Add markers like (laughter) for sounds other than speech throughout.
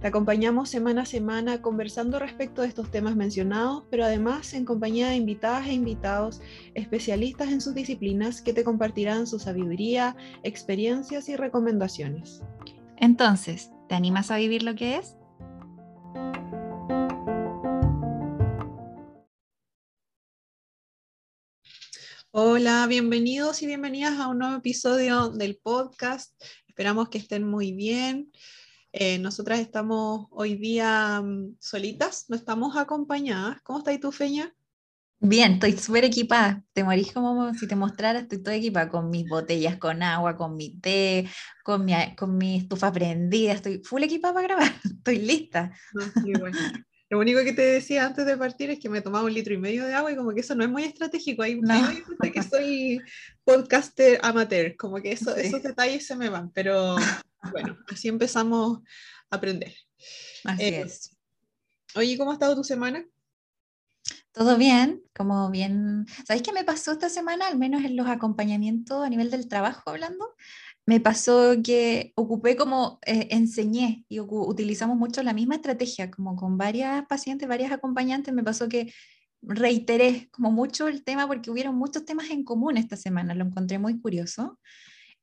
Te acompañamos semana a semana conversando respecto de estos temas mencionados, pero además en compañía de invitadas e invitados especialistas en sus disciplinas que te compartirán su sabiduría, experiencias y recomendaciones. Entonces, ¿te animas a vivir lo que es? Hola, bienvenidos y bienvenidas a un nuevo episodio del podcast. Esperamos que estén muy bien. Eh, nosotras estamos hoy día mm, solitas, no estás acompañadas. ¿Cómo estás tú, Feña? Bien, estoy súper equipada. Te morís como si te mostrara, estoy toda equipada con mis botellas con agua, con mi té, con mi, con mi estufa prendida. Estoy full equipada para grabar. (laughs) Estoy lista. Lo único que te decía antes de partir es que me tomaba un litro y medio de agua y como que eso no es muy estratégico. Ahí no. me que soy podcaster amateur, como que eso, esos detalles se me van, pero bueno, (laughs) así empezamos a aprender. Así eh, es. Oye, ¿cómo ha estado tu semana? Todo bien, como bien. ¿Sabéis qué me pasó esta semana? Al menos en los acompañamientos a nivel del trabajo hablando. Me pasó que ocupé como eh, enseñé y utilizamos mucho la misma estrategia, como con varias pacientes, varias acompañantes. Me pasó que reiteré como mucho el tema porque hubieron muchos temas en común esta semana. Lo encontré muy curioso.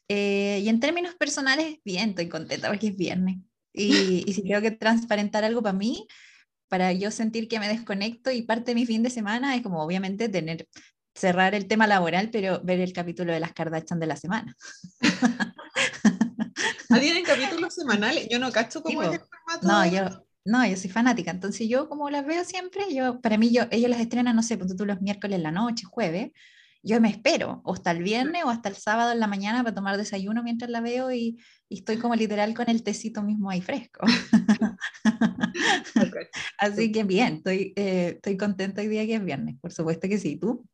Eh, y en términos personales, bien, estoy contenta porque es viernes. Y, y si tengo que transparentar algo para mí, para yo sentir que me desconecto y parte de mi fin de semana es como obviamente tener cerrar el tema laboral, pero ver el capítulo de las Kardashian de la semana. (laughs) ¿Ah, ¿Tienen capítulos semanales? Yo no cacho cómo es el formato. No, yo, no, yo soy fanática, entonces yo como las veo siempre, yo, para mí yo, ellos las estrenan, no sé, tú los miércoles en la noche, jueves, yo me espero, o hasta el viernes o hasta el sábado en la mañana para tomar desayuno mientras la veo y, y estoy como literal con el tecito mismo ahí fresco. (laughs) Así que bien, estoy, eh, estoy contenta hoy día que es viernes, por supuesto que sí, ¿tú?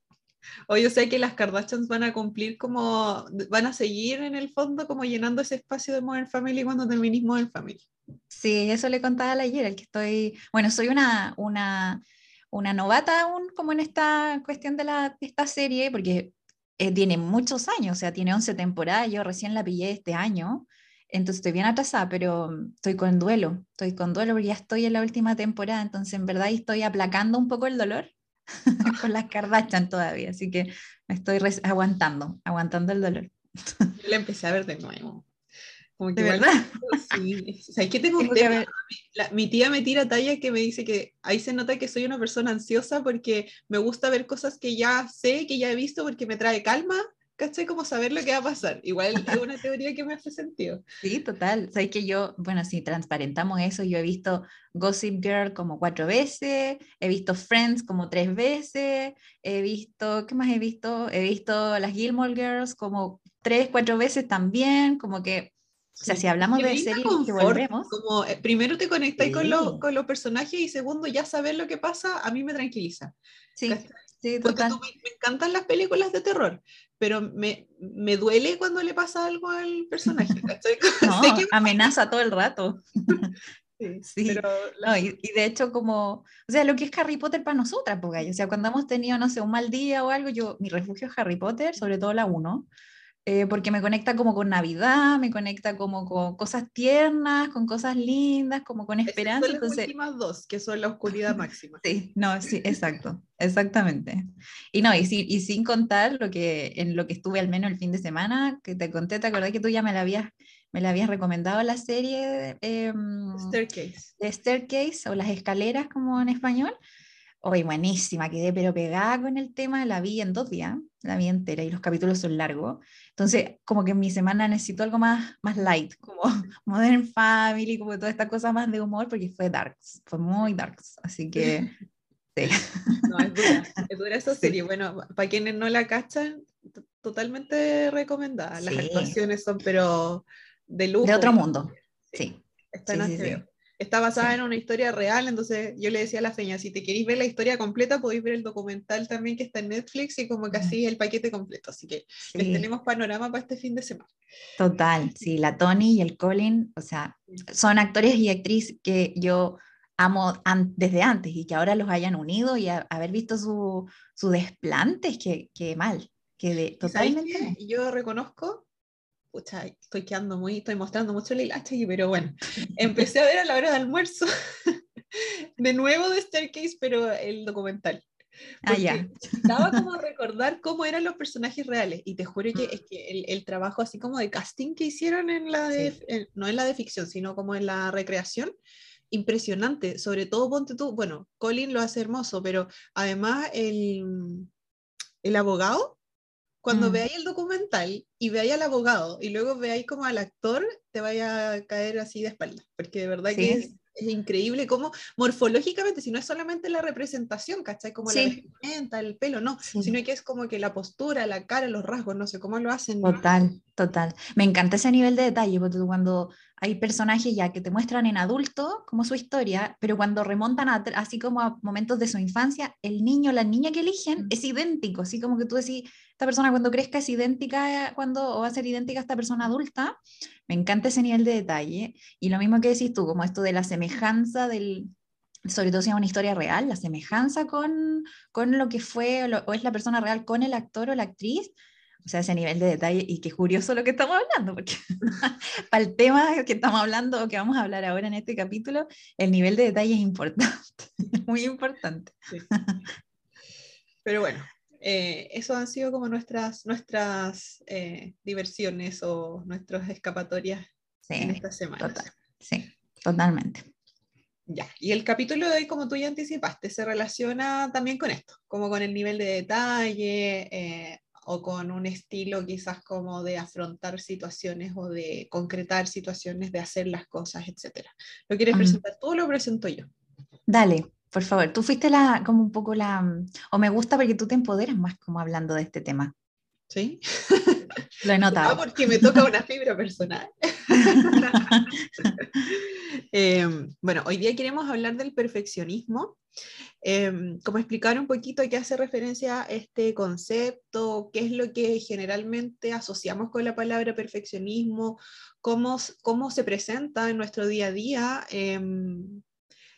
Hoy yo sé que las Kardashians van a cumplir como, van a seguir en el fondo como llenando ese espacio de Modern Family cuando terminismo Modern Family. Sí, eso le contaba ayer, el que estoy, bueno, soy una, una una novata aún como en esta cuestión de, la, esta serie, porque eh, tiene muchos años, o sea, tiene 11 temporadas, yo recién la pillé este año, entonces estoy bien atrasada, pero estoy con duelo, estoy con duelo porque ya estoy en la última temporada, entonces en verdad estoy aplacando un poco el dolor (laughs) con las Kardashian todavía, así que me estoy aguantando, aguantando el dolor. Yo la empecé a ver de nuevo. ¿De verdad? Sí. O sea, es que (laughs) tengo un tema. mi tía me tira talla que me dice que ahí se nota que soy una persona ansiosa porque me gusta ver cosas que ya sé, que ya he visto, porque me trae calma. ¿Cachai? Como saber lo que va a pasar. Igual es una (laughs) teoría que me hace sentido. Sí, total. Sabes que yo, bueno, si transparentamos eso, yo he visto Gossip Girl como cuatro veces, he visto Friends como tres veces, he visto, ¿qué más he visto? He visto las Gilmore Girls como tres, cuatro veces también, como que o sea, si hablamos de series que volvemos. Como, eh, primero te conectas con, lo, con, los personajes y segundo, ya saber lo que pasa, a mí me tranquiliza. Sí, sí Porque me, encantan las películas de terror, pero me, me, duele cuando le pasa algo al personaje. (laughs) (laughs) no, amenaza todo el rato. (laughs) Sí, Pero y, de hecho como, o sea, lo que es Harry Potter para nosotras, porque, o sea, cuando hemos tenido, no sé, un mal día o algo, yo, mi refugio es Harry Potter, sobre todo la 1, eh, porque me conecta como con Navidad, me conecta como con cosas tiernas, con cosas lindas, como con esperanza. Son las últimas dos, que son la oscuridad máxima. (laughs) Sí, no, sí, exacto, exactamente. Y no, y, y sin contar lo que, en lo que estuve al menos el fin de semana, que te conté, te acordás que tú ya me la habías, me la habías recomendado la serie eh, Staircase. de Staircase o las escaleras como en español. Hoy buenísima, quedé pero pegada con el tema, la vi en dos días, la vi entera y los capítulos son largos. Entonces, como que en mi semana necesito algo más, más light, (laughs) como Modern Family, como toda esta cosa más de humor, porque fue darks, fue muy darks. Así que Sí. (laughs) No, es dura, es dura esa serie. Bueno, para quienes no la cachan, totalmente recomendada. Las actuaciones son, pero de lujo. De otro mundo, sí. Está en Está basada en una historia real, entonces yo le decía a la feña, si te queréis ver la historia completa, podéis ver el documental también que está en Netflix y como que así el paquete completo. Así que tenemos panorama para este fin de semana. Total, sí, la Tony y el Colin, o sea, son actores y actrices que yo amo desde antes y que ahora los hayan unido y haber visto su, su desplante, es que, que mal, que de, totalmente. Yo reconozco pucha, estoy quedando muy, estoy mostrando mucho el hilacha, pero bueno, empecé a ver a la hora de almuerzo, (laughs) de nuevo de Staircase, pero el documental. Ah, ya. Estaba como recordar cómo eran los personajes reales y te juro que mm. es que el, el trabajo así como de casting que hicieron en la de, no en la de ficción, sino como en la recreación, impresionante, sobre todo ponte tú, bueno, Colin lo hace hermoso, pero además el, el abogado, cuando mm. veáis el documental y veáis al abogado y luego veáis como al actor, te vaya a caer así de espalda, porque de verdad que es, increíble cómo morfológicamente, si no es solamente la representación, ¿cachai? Como la vestimenta, el pelo, no, sino que es como que la postura, la cara, los rasgos, no sé cómo lo hacen. Total, total. Me encanta ese nivel de detalle, porque cuando hay personajes ya que te muestran en adulto como su historia, pero cuando remontan así como a momentos de su infancia, el niño, la niña que eligen mm. es idéntico, así como que tú decís, esta persona cuando crezca es idéntica cuando o va a ser idéntica a esta persona adulta. Me encanta ese nivel de detalle. Y lo mismo que decís tú, como esto de la semejanza del, sobre todo si es una historia real, la semejanza con, con lo que fue o, es la persona real con el actor o la actriz, o sea, ese nivel de detalle y qué curioso lo que estamos hablando, porque (laughs) para el tema que estamos hablando o que vamos a hablar ahora en este capítulo, el nivel de detalle es importante, (laughs) muy importante. Pero bueno, eh, eso han sido como nuestras, nuestras eh, diversiones o nuestras escapatorias en esta semana. sí, totalmente. Ya, y el capítulo de hoy, como tú ya anticipaste, se relaciona también con esto, como con el nivel de detalle eh, o con un estilo quizás como de afrontar situaciones o de concretar situaciones, de hacer las cosas, etc. ¿Lo quieres presentar tú o lo presento yo? Dale. Por favor, tú fuiste la, como un poco la, o me gusta porque tú te empoderas más como hablando de este tema. Sí. Lo he notado. Ah, porque me toca una fibra personal. (laughs) (laughs) Em, bueno, hoy día queremos hablar del perfeccionismo. Eh, como explicar un poquito a qué hace referencia este concepto, qué es lo que generalmente asociamos con la palabra perfeccionismo, cómo, cómo se presenta en nuestro día a día. Em,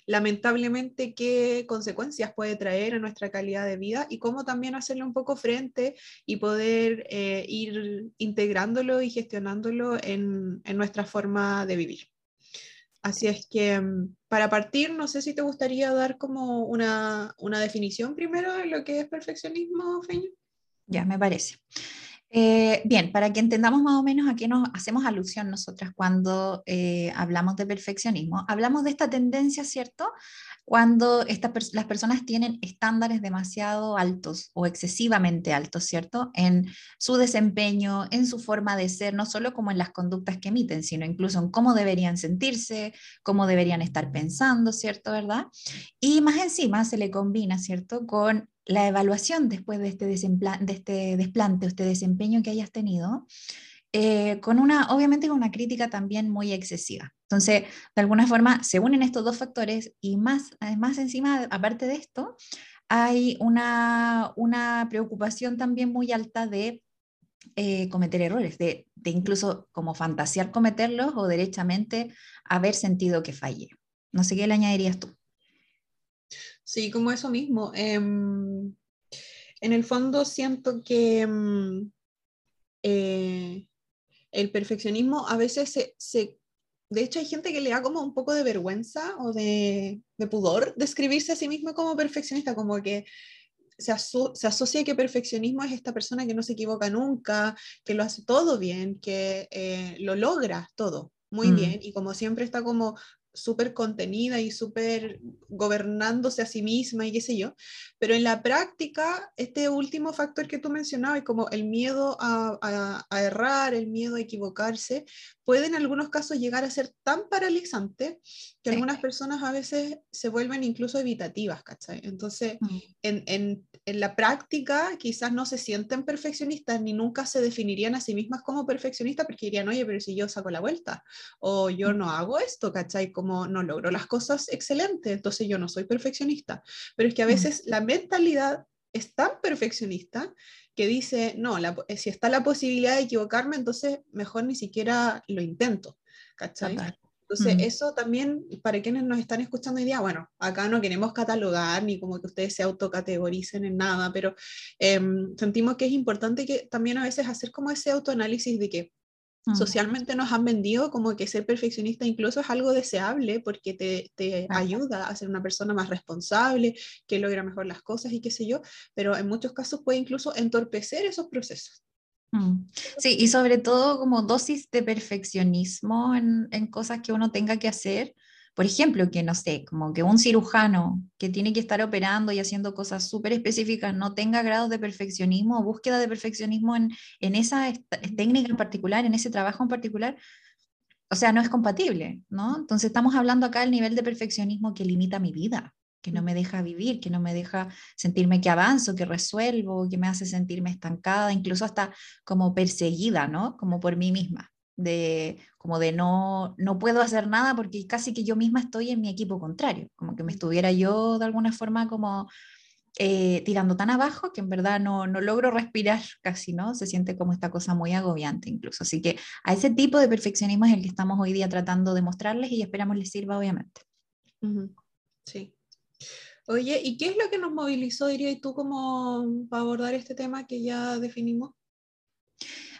lamentablemente qué consecuencias puede traer a nuestra calidad de vida y cómo también hacerle un poco frente y poder eh, ir integrándolo y gestionándolo en, en, nuestra forma de vivir. Así es que mm, para partir, no sé si te gustaría dar como una, una definición primero de lo que es perfeccionismo, Feña. Ya, me parece. Eh, bien, para que entendamos más o menos a qué nos hacemos alusión nosotras cuando eh, hablamos de perfeccionismo, hablamos de esta tendencia, ¿cierto? Cuando las personas tienen estándares demasiado altos o excesivamente altos, ¿cierto? En su desempeño, en su forma de ser, no solo como en las conductas que emiten, sino incluso en cómo deberían sentirse, cómo deberían estar pensando, ¿cierto? ¿Verdad? Y más encima se le combina, ¿cierto? Con la evaluación después de este, de este este desempeño que hayas tenido, eh, con una, obviamente con una crítica también muy excesiva. Entonces, de alguna forma, se unen estos dos factores y más, además encima, aparte de esto, hay una, una preocupación también muy alta de eh, cometer errores, de, de, incluso como fantasear cometerlos o derechamente haber sentido que fallé. No sé qué le añadirías tú. Sí, como eso mismo. Em, en el fondo siento que em, eh, el perfeccionismo a veces se, De hecho, hay gente que le da como un poco de vergüenza o de, pudor describirse a sí mismo como perfeccionista, como que se, asocia que perfeccionismo es esta persona que no se equivoca nunca, que lo hace todo bien, que eh, lo logra todo muy mm. bien y como siempre está como súper contenida y súper gobernándose a sí misma y qué sé yo, pero en la práctica, este último factor que tú mencionabas, como el miedo a, a, errar, el miedo a equivocarse, puede en algunos casos llegar a ser tan paralizante que algunas personas a veces se vuelven incluso evitativas, ¿cachai? Entonces, mm. en, en, en, la práctica quizás no se sienten perfeccionistas ni nunca se definirían a sí mismas como perfeccionistas porque dirían, oye, pero si yo saco la vuelta o yo mm. no hago esto, ¿cachai? Como no logro las cosas excelentes, entonces yo no soy perfeccionista. Pero es que a mm. veces la mentalidad es tan perfeccionista que dice, no, eh, si está la posibilidad de equivocarme, entonces mejor ni siquiera lo intento. ¿Cachai? Entonces, eso también, para quienes nos están escuchando hoy día, bueno, acá no queremos catalogar ni como que ustedes se autocategoricen en nada, pero em, sentimos que es importante que también a veces hacer como ese autoanálisis de que Mm. Socialmente nos han vendido como que ser perfeccionista incluso es algo deseable porque te, te ayuda a ser una persona más responsable, que logra mejor las cosas y qué sé yo, pero en muchos casos puede incluso entorpecer esos procesos. Mm. Sí, y sobre todo como dosis de perfeccionismo en, en cosas que uno tenga que hacer por ejemplo, que no sé, como que un cirujano que tiene que estar operando y haciendo cosas súper específicas no tenga grados de perfeccionismo o búsqueda de perfeccionismo en, en esa técnica en particular, en ese trabajo en particular, o sea, no es compatible, ¿no? Entonces estamos hablando acá del nivel de perfeccionismo que limita mi vida, que no me deja vivir, que no me deja sentirme que avanzo, que resuelvo, que me hace sentirme estancada, incluso hasta como perseguida, ¿no? Como por mí misma de como de no, no puedo hacer nada porque casi que yo misma estoy en mi equipo contrario, como que me estuviera yo de alguna forma como eh, tirando tan abajo que en verdad no, no logro respirar casi, ¿no? Se siente como esta cosa muy agobiante incluso. Así que a ese tipo de perfeccionismo es el que estamos hoy día tratando de mostrarles y esperamos les sirva, obviamente. Sí. Oye, ¿y qué es lo que nos movilizó, diría tú, como para abordar este tema que ya definimos?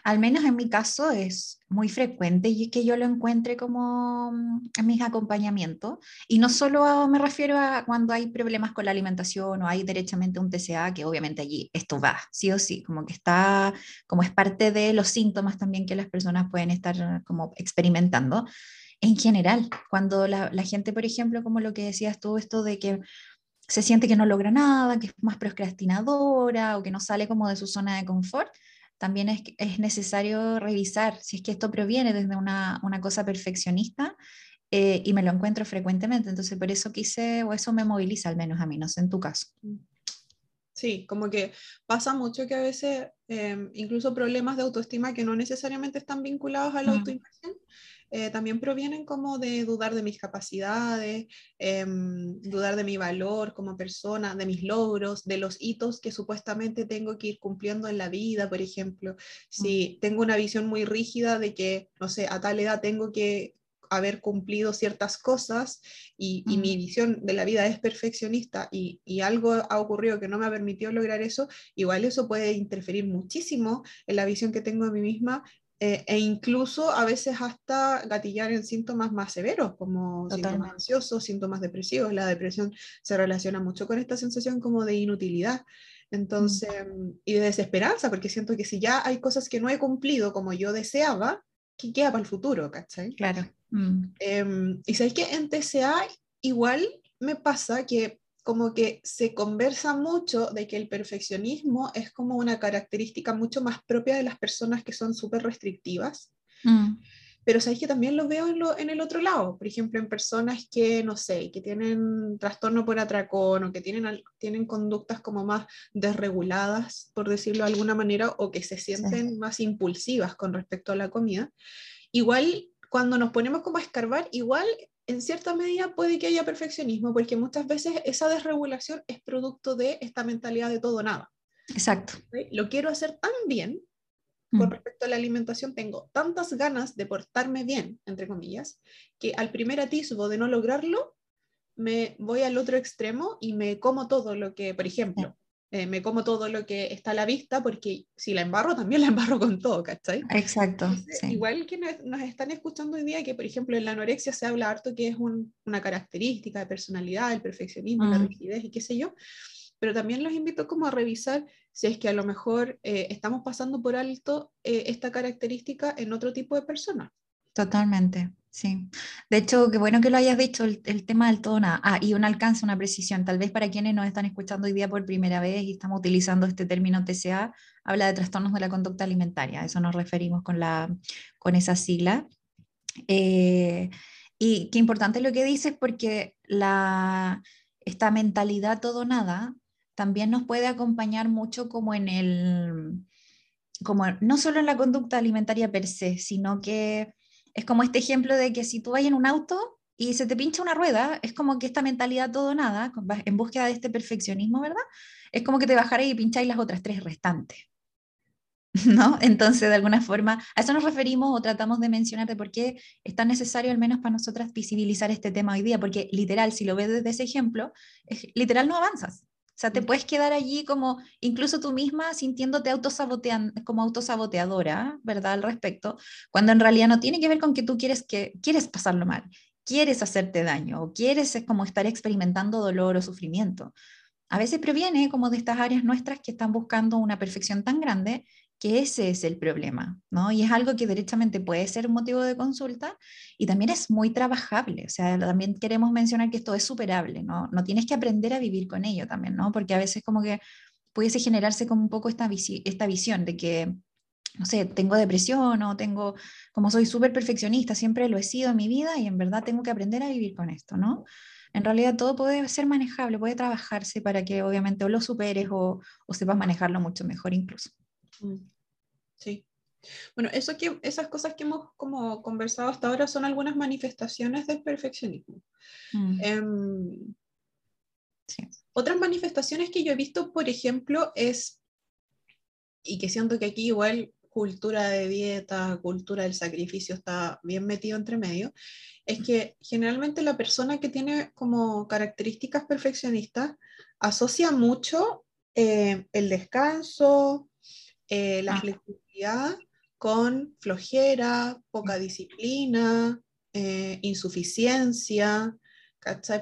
Al menos en mi caso es muy frecuente y que yo lo encuentre como mm, en mis acompañamientos. Y no solo me refiero a cuando hay problemas con la alimentación o hay derechamente un TCA, que obviamente allí esto va, sí o sí, como que está, como es parte de los síntomas también que las personas pueden estar como experimentando. En general, cuando la, la gente, por ejemplo, como lo que decías tú, esto de que se siente que no logra nada, que es más procrastinadora o que no sale como de su zona de confort, también es, es necesario revisar si es que esto proviene desde una, una cosa perfeccionista eh, y me lo encuentro frecuentemente. Entonces, por eso quise, o eso me moviliza al menos a mí, no sé en tu caso. Sí, como que pasa mucho que a veces em, incluso problemas de autoestima que no necesariamente están vinculados a la mm. autoinversión, eh, también provienen como de dudar de mis capacidades, em, dudar de mi valor como persona, de mis logros, de los hitos que supuestamente tengo que ir cumpliendo en la vida, por ejemplo. Si tengo una visión muy rígida de que, no sé, a tal edad tengo que haber cumplido ciertas cosas y, mi visión de la vida es perfeccionista y, y, algo ha ocurrido que no me ha permitido lograr eso, igual eso puede interferir muchísimo en la visión que tengo de mí misma eh, e incluso a veces hasta gatillar en síntomas más severos, como síntomas ansiosos, síntomas depresivos. La depresión se relaciona mucho con esta sensación como de inutilidad. Entonces, mm. y de desesperanza, porque siento que si ya hay cosas que no he cumplido como yo deseaba, ¿qué queda para el futuro? ¿cachai? Claro. Mm. Em, y sabéis que en TCA igual me pasa que como que se conversa mucho de que el perfeccionismo es como una característica mucho más propia de las personas que son súper restrictivas. Mm. Pero sabéis que también lo veo en, lo, en, el otro lado, por ejemplo, en personas que, no sé, que tienen trastorno por atracón o que tienen, tienen conductas como más desreguladas, por decirlo de alguna manera, o que se sienten más impulsivas con respecto a la comida. Igual, cuando nos ponemos como a escarbar, igual en cierta medida puede que haya perfeccionismo, porque muchas veces esa desregulación es producto de esta mentalidad de todo nada. Exacto. Lo quiero hacer tan bien con mm. respecto a la alimentación, tengo tantas ganas de portarme bien, entre comillas, que al primer atisbo de no lograrlo, me voy al otro extremo y me como todo lo que, por ejemplo, eh, me como todo lo que está a la vista, porque si la embarro, también la embarro con todo, ¿cachai? Exacto. Igual que nos, están escuchando hoy día, que por ejemplo en la anorexia se habla harto que es una característica de personalidad, el perfeccionismo, la mm. rigidez y qué sé yo, pero también los invito como a revisar si es que a lo mejor eh, estamos pasando por alto eh, esta característica en otro tipo de personas. Totalmente. Sí, de hecho, qué bueno que lo hayas dicho, el, tema del todo nada. Ah, y un alcance, una precisión. Tal vez para quienes nos están escuchando hoy día por primera vez y estamos utilizando este término TCA, habla de trastornos de la conducta alimentaria. A eso nos referimos con, la, con esa sigla. Eh, y qué importante lo que dices porque la, esta mentalidad todo nada también nos puede acompañar mucho como en el, como no solo en la conducta alimentaria per se, sino que es como este ejemplo de que si tú vas en un auto y se te pincha una rueda, es como que esta mentalidad todo nada, en búsqueda de este perfeccionismo, ¿verdad? Es como que te bajáis y pincháis las otras tres restantes. (laughs) ¿No? Entonces, de alguna forma, a eso nos referimos o tratamos de mencionar de por qué es tan necesario, al menos para nosotras, visibilizar este tema hoy día, porque literal, si lo ves desde ese ejemplo, literal no avanzas. O sea, te puedes quedar allí como incluso tú misma sintiéndote como autosaboteadora, ¿verdad? Al respecto, cuando en realidad no tiene que ver con que tú quieres, que, quieres pasarlo mal, quieres hacerte daño o quieres es como estar experimentando dolor o sufrimiento. A veces proviene como de estas áreas nuestras que están buscando una perfección tan grande que ese es el problema, ¿no? Y es algo que derechamente puede ser motivo de consulta y también es muy trabajable, o sea, también queremos mencionar que esto es superable, ¿no? No tienes que aprender a vivir con ello también, ¿no? Porque a veces como que pudiese generarse como un poco esta, esta visión de que, no sé, tengo depresión o tengo, como soy súper perfeccionista, siempre lo he sido en mi vida y en verdad tengo que aprender a vivir con esto, ¿no? En realidad todo puede ser manejable, puede trabajarse para que obviamente o lo superes o, o sepas manejarlo mucho mejor incluso. Mm. Sí. Bueno, eso que, esas cosas que hemos como conversado hasta ahora son algunas manifestaciones del perfeccionismo. Mm. Em, otras manifestaciones que yo he visto, por ejemplo, es, y que siento que aquí igual cultura de dieta, cultura del sacrificio está bien metido entre medio, es que generalmente la persona que tiene como características perfeccionistas asocia mucho eh, el descanso, eh, la ah. flexibilidad con flojera, poca mm. disciplina, eh, insuficiencia.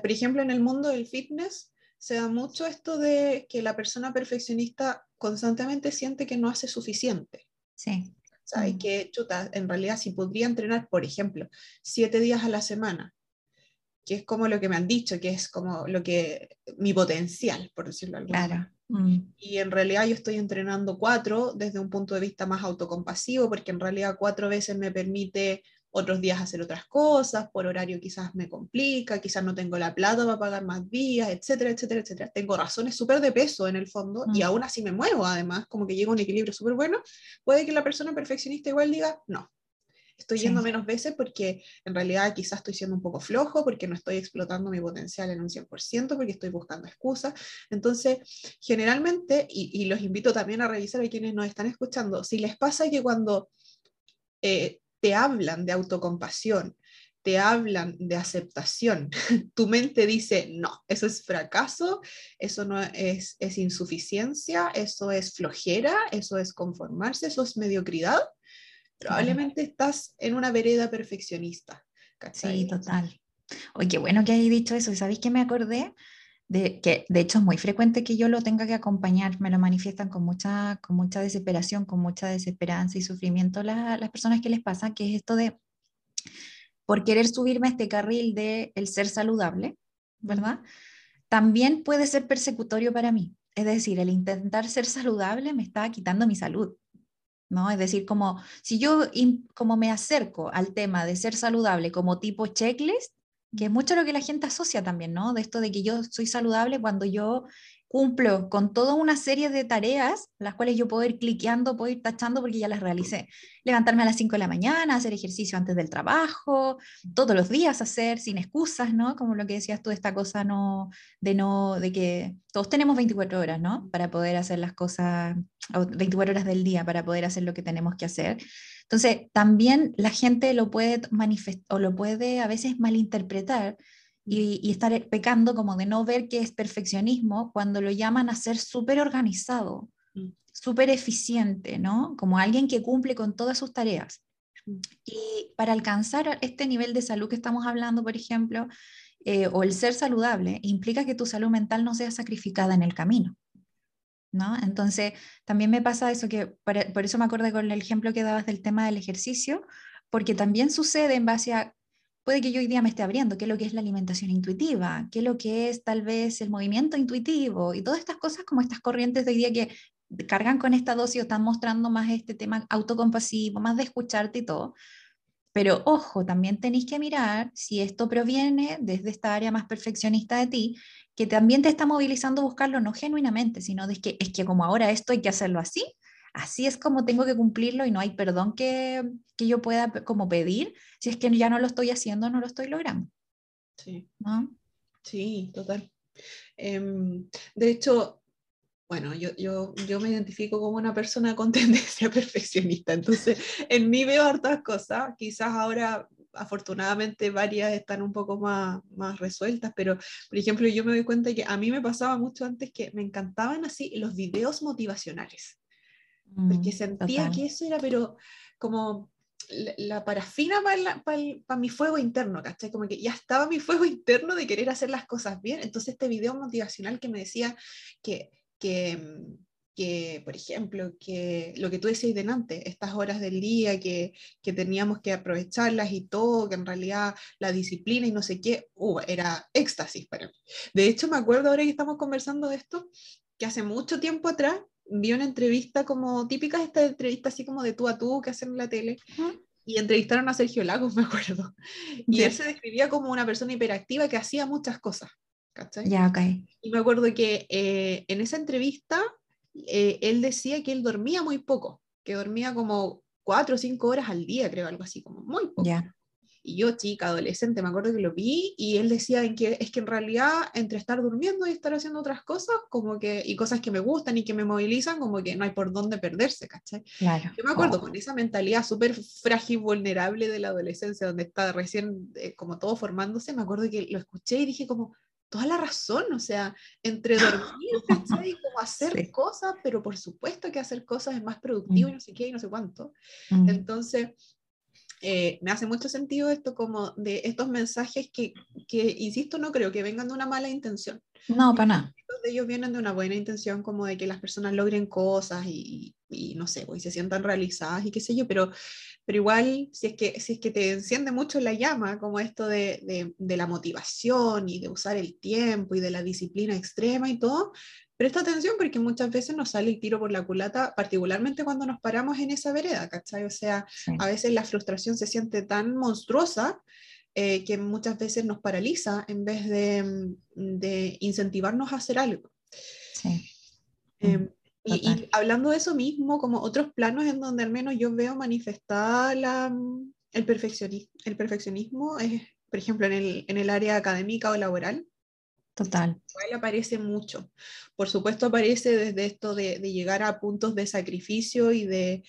Por ejemplo, en el mundo del fitness se da mucho esto de que la persona perfeccionista constantemente siente que no hace suficiente. Sí. ¿sabes? Mm. que, chuta, en realidad si podría entrenar, por ejemplo, siete días a la semana, que es como lo que me han dicho, que es como lo que, mi potencial, por decirlo algo. Claro. Mm. Y en realidad yo estoy entrenando cuatro desde un punto de vista más autocompasivo, porque en realidad cuatro veces me permite otros días hacer otras cosas, por horario quizás me complica, quizás no tengo la plata para pagar más días, etcétera, etcétera, etcétera. Tengo razones súper de peso en el fondo y mm. aún así me muevo además, como que llego a un equilibrio súper bueno. Puede que la persona perfeccionista igual diga, no, Estoy yendo menos veces porque en realidad quizás estoy siendo un poco flojo, porque no estoy explotando mi potencial en un 100%, porque estoy buscando excusas. Entonces, generalmente, y, los invito también a revisar a quienes nos están escuchando, si les pasa que cuando eh, te hablan de autocompasión, te hablan de aceptación, (laughs) tu mente dice, no, eso es fracaso, eso no es, es insuficiencia, eso es flojera, eso es conformarse, eso es mediocridad probablemente estás en una vereda perfeccionista. Sí, total. Oye, qué bueno que hayas dicho eso. ¿Sabéis que me acordé? De, que de hecho es muy frecuente que yo lo tenga que acompañar, me lo manifiestan con mucha, con mucha desesperación, con mucha desesperanza y sufrimiento las personas que les pasa, que es esto de, por querer subirme a este carril de el ser saludable, ¿verdad? También puede ser persecutorio para mí. Es decir, el intentar ser saludable me está quitando mi salud. ¿No? Es decir, como si yo como me acerco al tema de ser saludable como tipo checklist, que es mucho lo que la gente asocia también, ¿no? De esto de que yo soy saludable cuando yo cumplo con toda una serie de tareas, las cuales yo puedo ir cliqueando, puedo ir tachando porque ya las realicé. Levantarme a las 5 de la mañana, hacer ejercicio antes del trabajo, todos los días hacer sin excusas, ¿no? Como lo que decías tú, esta cosa no, de no, de que todos tenemos 24 horas, ¿no? Para poder hacer las cosas, 24 horas del día para poder hacer lo que tenemos que hacer. Entonces, también la gente lo puede manifestar o lo puede a veces malinterpretar y, estar pecando como de no ver que es perfeccionismo cuando lo llaman a ser súper organizado, mm. súper eficiente, ¿no? Como alguien que cumple con todas sus tareas. Mm. Y para alcanzar este nivel de salud que estamos hablando, por ejemplo, eh, o el ser saludable, implica que tu salud mental no sea sacrificada en el camino. ¿No? Entonces, también me pasa eso que, por, por eso me acordé con el ejemplo que dabas del tema del ejercicio, porque también sucede en base a puede que yo hoy día me esté abriendo, qué es lo que es la alimentación intuitiva, qué es lo que es tal vez el movimiento intuitivo y todas estas cosas como estas corrientes de hoy día que cargan con esta dosis o están mostrando más este tema autocompasivo, más de escucharte y todo. Pero ojo, también tenéis que mirar si esto proviene desde esta área más perfeccionista de ti, que también te está movilizando a buscarlo no genuinamente, sino de que es que como ahora esto hay que hacerlo así, así es como tengo que cumplirlo y no hay perdón que, que yo pueda como pedir si es que ya no lo estoy haciendo, no lo estoy logrando. Sí. Sí, total. Em, de hecho, bueno, yo, yo, yo, me identifico como una persona con (laughs) tendencia perfeccionista, entonces en mí veo hartas cosas, quizás ahora afortunadamente varias están un poco más, más resueltas, pero por ejemplo yo me doy cuenta que a mí me pasaba mucho antes que me encantaban así los videos motivacionales porque mm, sentía que eso era, pero como la, parafina para mi fuego interno, ¿cachai? Como que ya estaba mi fuego (laughs) interno de querer hacer las cosas bien. Entonces este video motivacional que me decía que, que, que por ejemplo, que lo que tú decías delante, estas horas del día que, que, teníamos que aprovecharlas y todo, que en realidad la disciplina y no sé qué, uh, era éxtasis para mí. De hecho, me acuerdo ahora que estamos conversando de esto, que hace mucho tiempo atrás vi una entrevista como típica, esta entrevista así como de tú a tú que hacen en la tele, y entrevistaron a Sergio Lagos, (laughs) me acuerdo. Y él se describía como una persona hiperactiva que hacía muchas cosas. ¿cachai? Ya, ok. Y me acuerdo que eh, en esa entrevista eh, él decía que él dormía muy poco, que dormía como cuatro o cinco horas al día, creo, algo así, como muy poco. Ya. Y yo, chica, adolescente, me acuerdo que lo vi y él decía en que es que en realidad entre estar durmiendo y estar haciendo otras cosas, como que, y cosas que me gustan y que me movilizan, como que no hay por dónde perderse, ¿cachai? Claro. Yo me acuerdo oh. con esa mentalidad súper frágil, vulnerable de la adolescencia, donde está recién eh, como todo formándose, me acuerdo que lo escuché y dije como, toda la razón, o sea, entre dormir, (laughs) ¿cachai? Y como hacer cosas, pero por supuesto que hacer cosas es más productivo y mm. no sé qué y no sé cuánto. Mm. Entonces, eh, me hace mucho sentido esto como de estos mensajes que, que, insisto, no creo que vengan de una mala intención. No, para nada. De ellos vienen de una buena intención como de que las personas logren cosas y, y no sé, pues, se sientan realizadas y qué sé yo, pero, pero igual si es, que, si es que te enciende mucho la llama, como esto de, de, de la motivación y de usar el tiempo y de la disciplina extrema y todo, Presta atención porque muchas veces nos sale el tiro por la culata, particularmente cuando nos paramos en esa vereda, ¿cachai? O sea, a veces la frustración se siente tan monstruosa eh, que muchas veces nos paraliza en vez de, de incentivarnos a hacer algo. Sí. Em, y, hablando de eso mismo, como otros planos en donde al menos yo veo manifestada la, el, perfeccionismo, el perfeccionismo, es, por ejemplo, en el, en el área académica o laboral, Total. Igual aparece mucho. Por supuesto aparece desde esto de, llegar a puntos de sacrificio y de,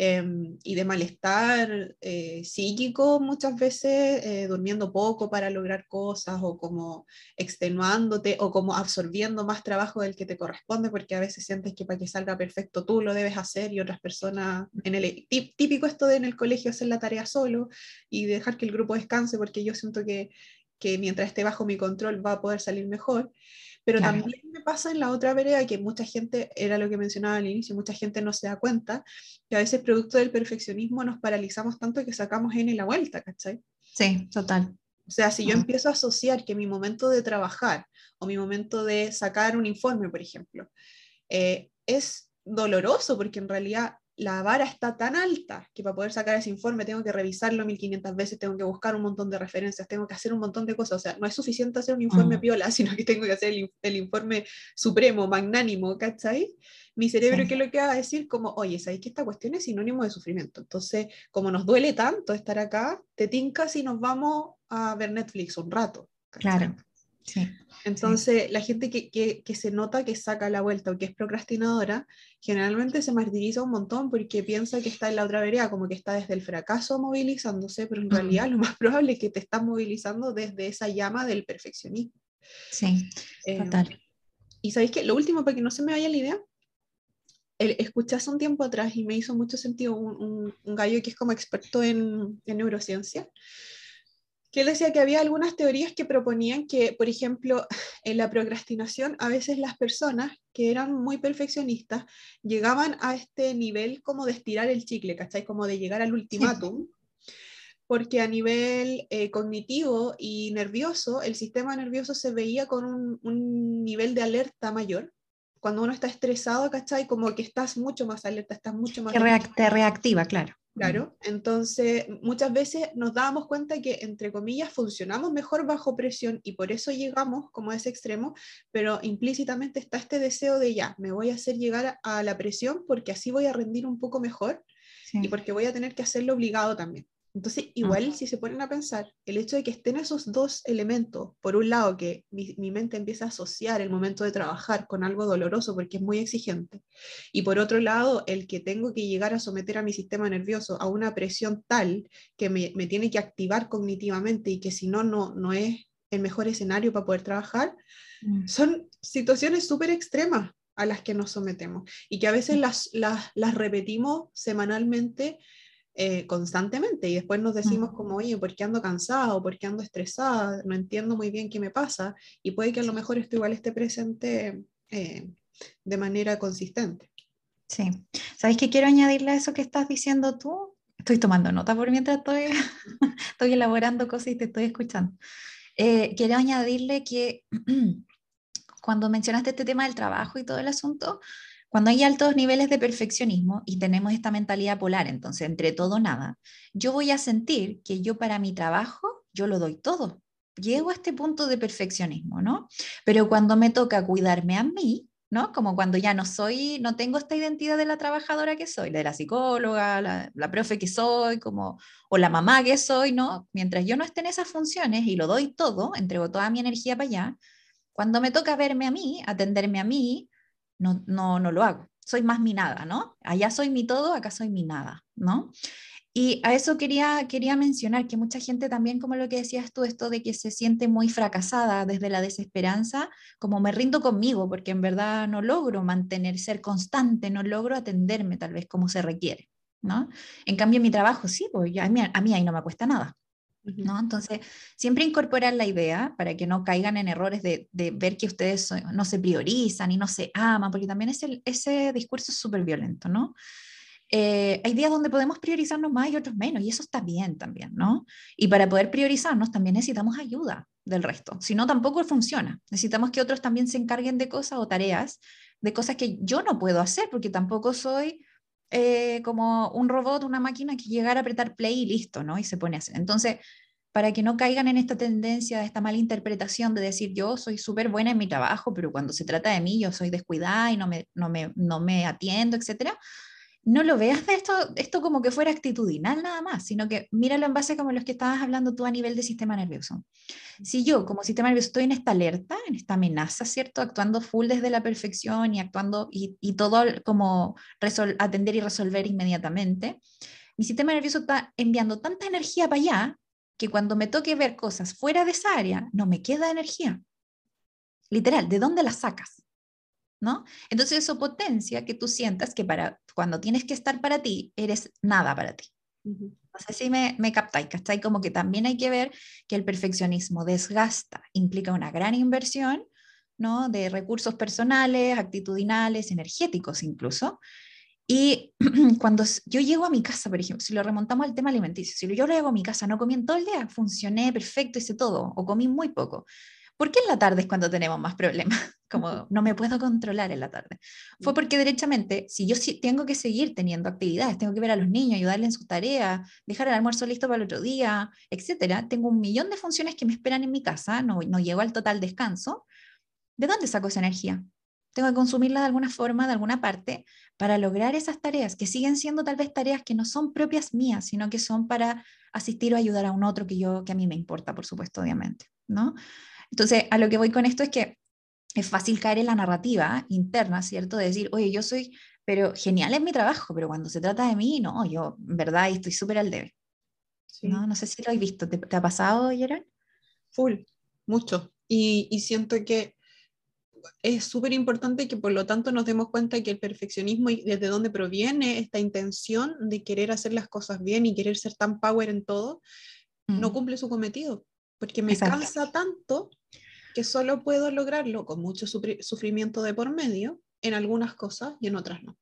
em, y de malestar eh, psíquico muchas veces, eh, durmiendo poco para lograr cosas o como extenuándote o como absorbiendo más trabajo del que te corresponde porque a veces sientes que para que salga perfecto tú lo debes hacer y otras personas, en el típico esto de en el colegio hacer la tarea solo y dejar que el grupo descanse porque yo siento que que mientras esté bajo mi control va a poder salir mejor. Pero también me pasa en la otra vereda que mucha gente, era lo que mencionaba al inicio, mucha gente no se da cuenta que a veces producto del perfeccionismo nos paralizamos tanto que sacamos en la vuelta, ¿cachai? Sí, total. O sea, si yo empiezo a asociar que mi momento de trabajar o mi momento de sacar un informe, por ejemplo, eh, es doloroso porque en realidad la vara está tan alta que para poder sacar ese informe tengo que revisarlo 1500 veces, tengo que buscar un montón de referencias, tengo que hacer un montón de cosas. O sea, no es suficiente hacer un informe mm. piola, (laughs) sino que tengo que hacer el, informe supremo, magnánimo, ¿cachai? Mi cerebro, ¿qué es lo que va a decir? Como, oye, ¿sabes que esta cuestión es sinónimo de sufrimiento? Entonces, como nos duele tanto estar acá, te tincas y nos vamos a ver Netflix un rato. Claro. Entonces, la gente que, que, se nota que saca la vuelta o que es procrastinadora, generalmente se martiriza un montón porque piensa que está en la otra vereda, como que está desde el fracaso movilizándose, pero en realidad lo más (laughs) probable es que te estás movilizando desde esa llama del perfeccionismo. Sí, eh, total. Y sabéis que lo último, para que no se me vaya la idea, el, escuché hace un tiempo atrás y me hizo mucho sentido un, un, gallo que es como experto en, en neurociencia, que él decía que había algunas teorías que proponían que, por ejemplo, (laughs) en la procrastinación a veces las personas que eran muy perfeccionistas llegaban a este nivel como de estirar el chicle, ¿cachai? Como de llegar al ultimátum, porque a nivel eh, cognitivo y nervioso, el sistema nervioso se veía con un, un nivel de alerta mayor cuando uno está estresado, ¿cachai? Como que estás mucho más alerta, estás mucho más... te reactiva, claro. Claro, entonces muchas veces nos dábamos cuenta que, entre comillas, funcionamos mejor bajo presión y por eso llegamos como a ese extremo, pero implícitamente está este deseo de ya, me voy a hacer llegar a, la presión porque así voy a rendir un poco mejor y porque voy a tener que hacerlo obligado también. Entonces, igual si se ponen a pensar, el hecho de que estén esos dos elementos, por un lado que mi, mente empieza a asociar el momento de trabajar con algo doloroso porque es muy exigente, y por otro lado el que tengo que llegar a someter a mi sistema nervioso a una presión tal que me, tiene que activar cognitivamente y que si no, no, no es el mejor escenario para poder trabajar, mm. son situaciones súper extremas a las que nos sometemos y que a veces las, las, las repetimos semanalmente eh, constantemente y después nos decimos como, oye, ¿por qué ando cansado? ¿Por qué ando estresada? No entiendo muy bien qué me pasa y puede que a lo mejor esto igual esté presente eh, de manera consistente. Sí. ¿Sabes qué quiero añadirle a eso que estás diciendo tú? Estoy tomando nota por mientras estoy, (laughs) estoy elaborando cosas y te estoy escuchando. Eh, quiero añadirle que (clears throat) cuando mencionaste este tema del trabajo y todo el asunto, cuando hay altos niveles de perfeccionismo y tenemos esta mentalidad polar, entonces entre todo nada, yo voy a sentir que yo para mi trabajo, yo lo doy todo. Llego a este punto de perfeccionismo, ¿no? Pero cuando me toca cuidarme a mí, ¿no? Como cuando ya no soy, no tengo esta identidad de la trabajadora que soy, de la psicóloga, la, la, profe que soy, como, o la mamá que soy, ¿no? Mientras yo no esté en esas funciones y lo doy todo, entrego toda mi energía para allá, cuando me toca verme a mí, atenderme a mí, no, no, no lo hago. Soy más mi nada, ¿no? Allá soy mi todo, acá soy mi nada, ¿no? Y a eso quería, quería mencionar que mucha gente también, como lo que decías tú, esto de que se siente muy fracasada desde la desesperanza, como me rindo conmigo, porque en verdad no logro mantener, ser constante, no logro atenderme tal vez como se requiere, ¿no? En cambio, mi trabajo sí, pues a mí, a mí ahí no me cuesta nada, ¿no? Entonces, siempre incorporar la idea para que no caigan en errores de, ver que ustedes no se priorizan y no se aman, porque también ese, ese discurso es súper violento, ¿no? Eh, hay días donde podemos priorizarnos más y otros menos, y eso está bien también, ¿no? Y para poder priorizarnos también necesitamos ayuda del resto, si no tampoco funciona. Necesitamos que otros también se encarguen de cosas o tareas, de cosas que yo no puedo hacer, porque tampoco soy eh, como un robot, una máquina que llegara a apretar play y listo, ¿no? Y se pone a hacer. Entonces, para que no caigan en esta tendencia, esta mala interpretación de decir yo soy súper buena en mi trabajo, pero cuando se trata de mí yo soy descuidada y no me, no me, no me atiendo, etcétera, no lo veas de esto, esto como que fuera actitudinal nada más, sino que míralo en base como los que estabas hablando tú a nivel de sistema nervioso. Si yo como sistema nervioso estoy en esta alerta, en esta amenaza, ¿cierto? Actuando full desde la perfección y actuando y, todo como atender y resolver inmediatamente, mi sistema nervioso está enviando tanta energía para allá que cuando me toque ver cosas fuera de esa área, no me queda energía. Literal, ¿de dónde la sacas? ¿no? Entonces eso potencia que tú sientas que para cuando tienes que estar para ti, eres nada para ti. No sé si me, me captáis, ¿cachai? Como que también hay que ver que el perfeccionismo desgasta, implica una gran inversión, ¿no? De recursos personales, actitudinales, energéticos incluso. Y (clears throat) cuando yo llego a mi casa, por ejemplo, si lo remontamos al tema alimenticio, si yo llego a mi casa, no comí en todo el día, funcioné perfecto, hice todo, o comí muy poco. ¿Por qué en la tarde es cuando tenemos más problemas? (laughs) Como no me puedo controlar en la tarde. Fue porque derechamente, si yo tengo que seguir teniendo actividades, tengo que ver a los niños, ayudarles en sus tareas, dejar el almuerzo listo para el otro día, etcétera, tengo un millón de funciones que me esperan en mi casa, no, no llego al total descanso. ¿De dónde saco esa energía? Tengo que consumirla de alguna forma, de alguna parte, para lograr esas tareas, que siguen siendo tal vez tareas que no son propias mías, sino que son para asistir o ayudar a un otro que, yo, que a mí me importa, por supuesto, obviamente. ¿no? Entonces, a lo que voy con esto es que es fácil caer en la narrativa interna, ¿cierto? De decir, oye, yo soy, pero genial en mi trabajo, pero cuando se trata de mí, no, yo en verdad estoy súper al debe. ¿No? no sé si lo has visto, ¿te, ha pasado, Gerard? Full, mucho. Y, y siento que es súper importante que por lo tanto nos demos cuenta que el perfeccionismo y desde dónde proviene esta intención de querer hacer las cosas bien y querer ser tan power en todo, no mm. cumple su cometido porque me cansa tanto que solo puedo lograrlo con mucho sufrimiento de por medio en algunas cosas y en otras no.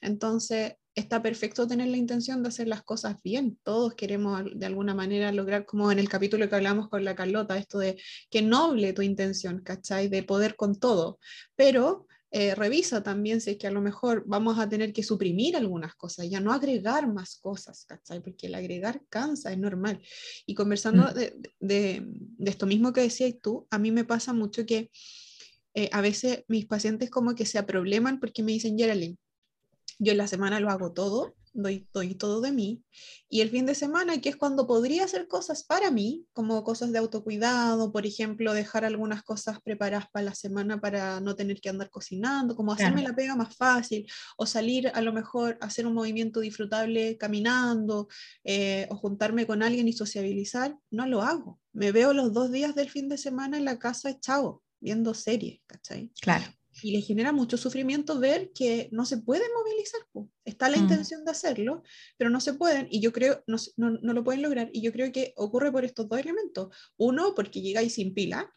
Entonces, está perfecto tener la intención de hacer las cosas bien. Todos queremos de alguna manera lograr, como en el capítulo que hablamos con la Carlota, esto de que noble tu intención, ¿cachai? De poder con todo. Pero eh, revisa también si es que a lo mejor vamos a tener que suprimir algunas cosas, ya no agregar más cosas, ¿cachai? Porque el agregar cansa, es normal. Y conversando mm. de, de, de, esto mismo que decías tú, a mí me pasa mucho que eh, a veces mis pacientes como que se probleman porque me dicen, Geraldine, yo en la semana lo hago todo, doy, doy todo de mí, y el fin de semana, que es cuando podría hacer cosas para mí, como cosas de autocuidado, por ejemplo, dejar algunas cosas preparadas para la semana para no tener que andar cocinando, como hacerme la pega más fácil, o salir a lo mejor a hacer un movimiento disfrutable caminando, eh, o juntarme con alguien y sociabilizar, no lo hago. Me veo los dos días del fin de semana en la casa echado, viendo series, ¿cachai? Claro y le genera mucho sufrimiento ver que no se pueden movilizar. Está la mm. intención de hacerlo, pero no se pueden y yo creo, no, no, no, lo pueden lograr y yo creo que ocurre por estos dos elementos. Uno, porque llegáis sin pila.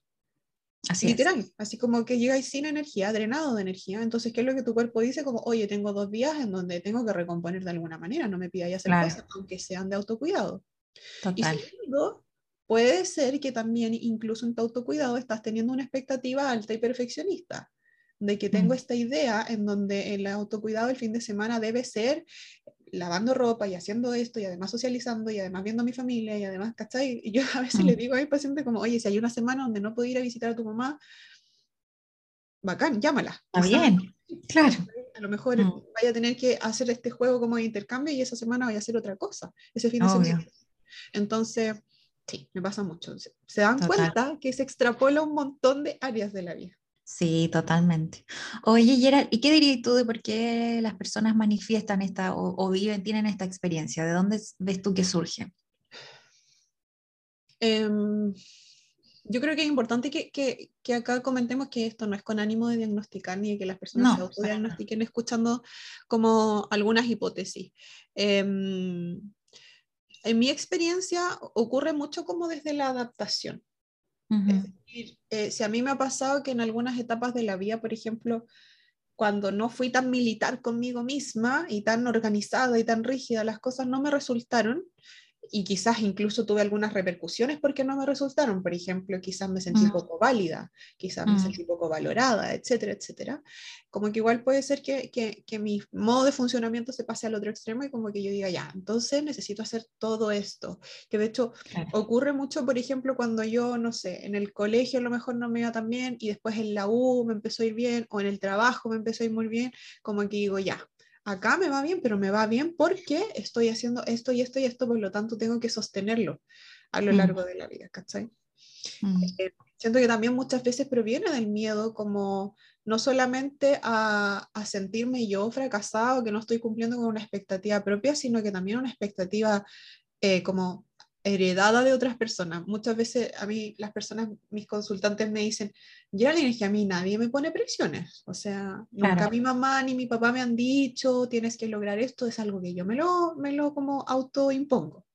Así literal, así como que llegáis sin energía, drenado de energía. Entonces, ¿qué es lo que tu cuerpo dice? Como, oye, tengo dos días en donde tengo que recomponer de alguna manera, no me pidáis hacer cosas, aunque sean de autocuidado. Total. Y segundo, puede ser que también incluso en tu autocuidado estás teniendo una expectativa alta y perfeccionista de que tengo esta idea en donde el autocuidado el fin de semana debe ser lavando ropa y haciendo esto y además socializando y además viendo a mi familia y además, ¿cachai? Y yo (laughs) a veces le digo a mi paciente como, oye, si hay una semana donde no puedo ir a visitar a tu mamá, bacán, llámala. Está bien, (laughs) claro. A lo mejor mm. vaya a tener que hacer este juego como de intercambio y esa semana vaya a hacer otra cosa, ese fin de semana. Entonces, sí, me pasa mucho. Se dan cuenta que se extrapola un montón de áreas de la vida. Sí, totalmente. Oye, Gerald, ¿y qué dirías tú de por qué las personas manifiestan esta o, viven, tienen esta experiencia? ¿De dónde ves tú que surge? Em, yo creo que es importante que, que, que, acá comentemos que esto no es con ánimo de diagnosticar ni de que las personas se autodiagnostiquen escuchando como algunas hipótesis. Em, en mi experiencia ocurre mucho como desde la adaptación. Es decir, eh, si a mí me ha pasado que en algunas etapas de la vida, por ejemplo, cuando no fui tan militar conmigo misma y tan organizada y tan rígida, las cosas no me resultaron, y quizás incluso tuve algunas repercusiones porque no me resultaron. Por ejemplo, quizás me sentí mm. poco válida, quizás me mm. sentí poco valorada, etcétera, etcétera. Como que igual puede ser que, que, que, mi modo de funcionamiento se pase al otro extremo y como que yo diga, ya, entonces necesito hacer todo esto. Que de hecho ocurre mucho, por ejemplo, cuando yo, no sé, en el colegio a lo mejor no me iba tan bien y después en la U me empezó a ir bien o en el trabajo me empezó a ir muy bien, como que digo, ya, acá me va bien, pero me va bien porque estoy haciendo esto y esto y esto, por lo tanto tengo que sostenerlo a lo mm. largo de la vida, ¿cachai? Mm. Eh, siento que también muchas veces proviene del miedo como no solamente a, a, sentirme yo fracasado, que no estoy cumpliendo con una expectativa propia, sino que también una expectativa eh, como heredada de otras personas. Muchas veces a mí las personas, mis consultantes me dicen, ya le dije a mí nadie me pone presiones. O sea, nunca mi mamá ni mi papá me han dicho, tienes que lograr esto, es algo que yo me lo, me lo como autoimpongo.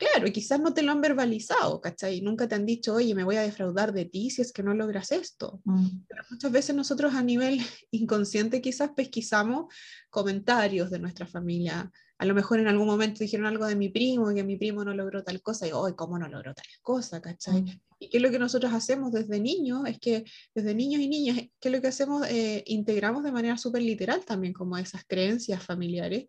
Claro, y quizás no te lo han verbalizado, ¿cachai? Nunca te han dicho, oye, me voy a defraudar de ti si es que no logras esto. Mm. Pero muchas veces nosotros a nivel (laughs) inconsciente quizás pesquisamos comentarios de nuestra familia, a lo mejor en algún momento dijeron algo de mi primo, que mi primo no logró tal cosa, y hoy, ¿cómo no logró tal cosa? ¿cachai? Mm. Y qué es lo que nosotros hacemos desde niños, es que desde niños y niñas, ¿qué es lo que hacemos? Eh, integramos de manera súper literal también como esas creencias familiares.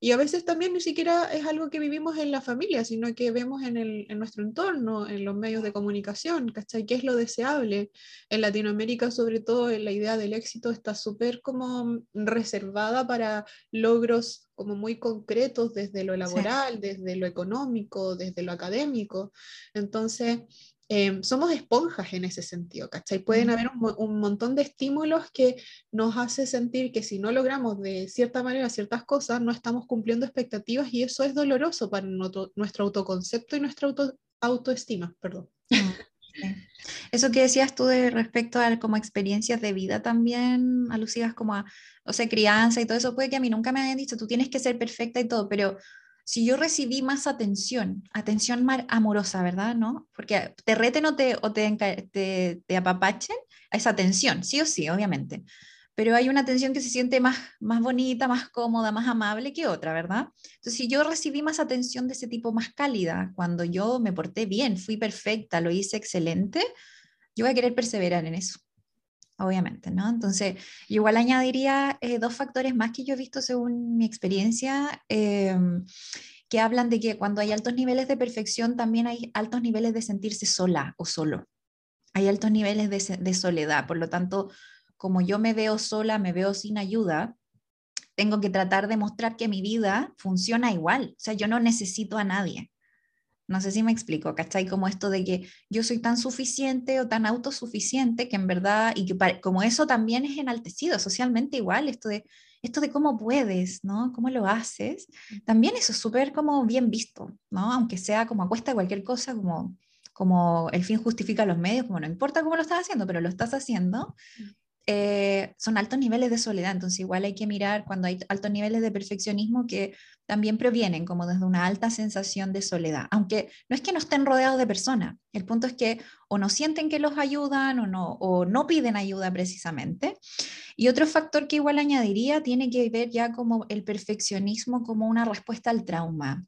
Y a veces también ni siquiera es algo que vivimos en la familia, sino que vemos en, el, en nuestro entorno, en los medios de comunicación, ¿cachai? ¿Qué es lo deseable? En Latinoamérica, sobre todo, la idea del éxito está súper como reservada para logros como muy concretos desde lo laboral, desde lo económico, desde lo académico. Entonces, Em, somos esponjas en ese sentido, ¿cachai? Pueden haber un, montón de estímulos que nos hace sentir que si no logramos de cierta manera ciertas cosas, no estamos cumpliendo expectativas y eso es doloroso para nuestro, autoconcepto y nuestra autoestima, perdón. Eso que decías tú de respecto a como experiencias de vida también alusivas como a, o sea, crianza y todo eso, puede que a mí nunca me hayan dicho, tú tienes que ser perfecta y todo, pero si yo recibí más atención, atención más amorosa, ¿verdad? ¿No? Porque te reten o te, o te, te, apapachen, esa atención, sí o sí, obviamente. Pero hay una atención que se siente más, más bonita, más cómoda, más amable que otra, ¿verdad? Entonces, si yo recibí más atención de ese tipo más cálida, cuando yo me porté bien, fui perfecta, lo hice excelente, yo voy a querer perseverar en eso, obviamente, ¿no? Entonces, igual añadiría eh, dos factores más que yo he visto según mi experiencia. Em, que hablan de que cuando hay altos niveles de perfección también hay altos niveles de sentirse sola o solo. Hay altos niveles de, de soledad, por lo tanto, como yo me veo sola, me veo sin ayuda, tengo que tratar de mostrar que mi vida funciona igual. O sea, yo no necesito a nadie. No sé si me explico, ¿cachai? Como esto de que yo soy tan suficiente o tan autosuficiente que en verdad, y que como eso también es enaltecido socialmente igual, esto de, esto de cómo puedes, ¿no? ¿Cómo lo haces? También eso es súper como bien visto, ¿no? Aunque sea como a cuesta de cualquier cosa, como, como el fin justifica los medios, como no importa cómo lo estás haciendo, pero lo estás haciendo. Eh, son altos niveles de soledad, entonces igual hay que mirar cuando hay altos niveles de perfeccionismo que también provienen como desde una alta sensación de soledad, aunque no es que no estén rodeados de personas, el punto es que o no sienten que los ayudan o no, o no piden ayuda precisamente. Y otro factor que igual añadiría tiene que ver ya como el perfeccionismo como una respuesta al trauma.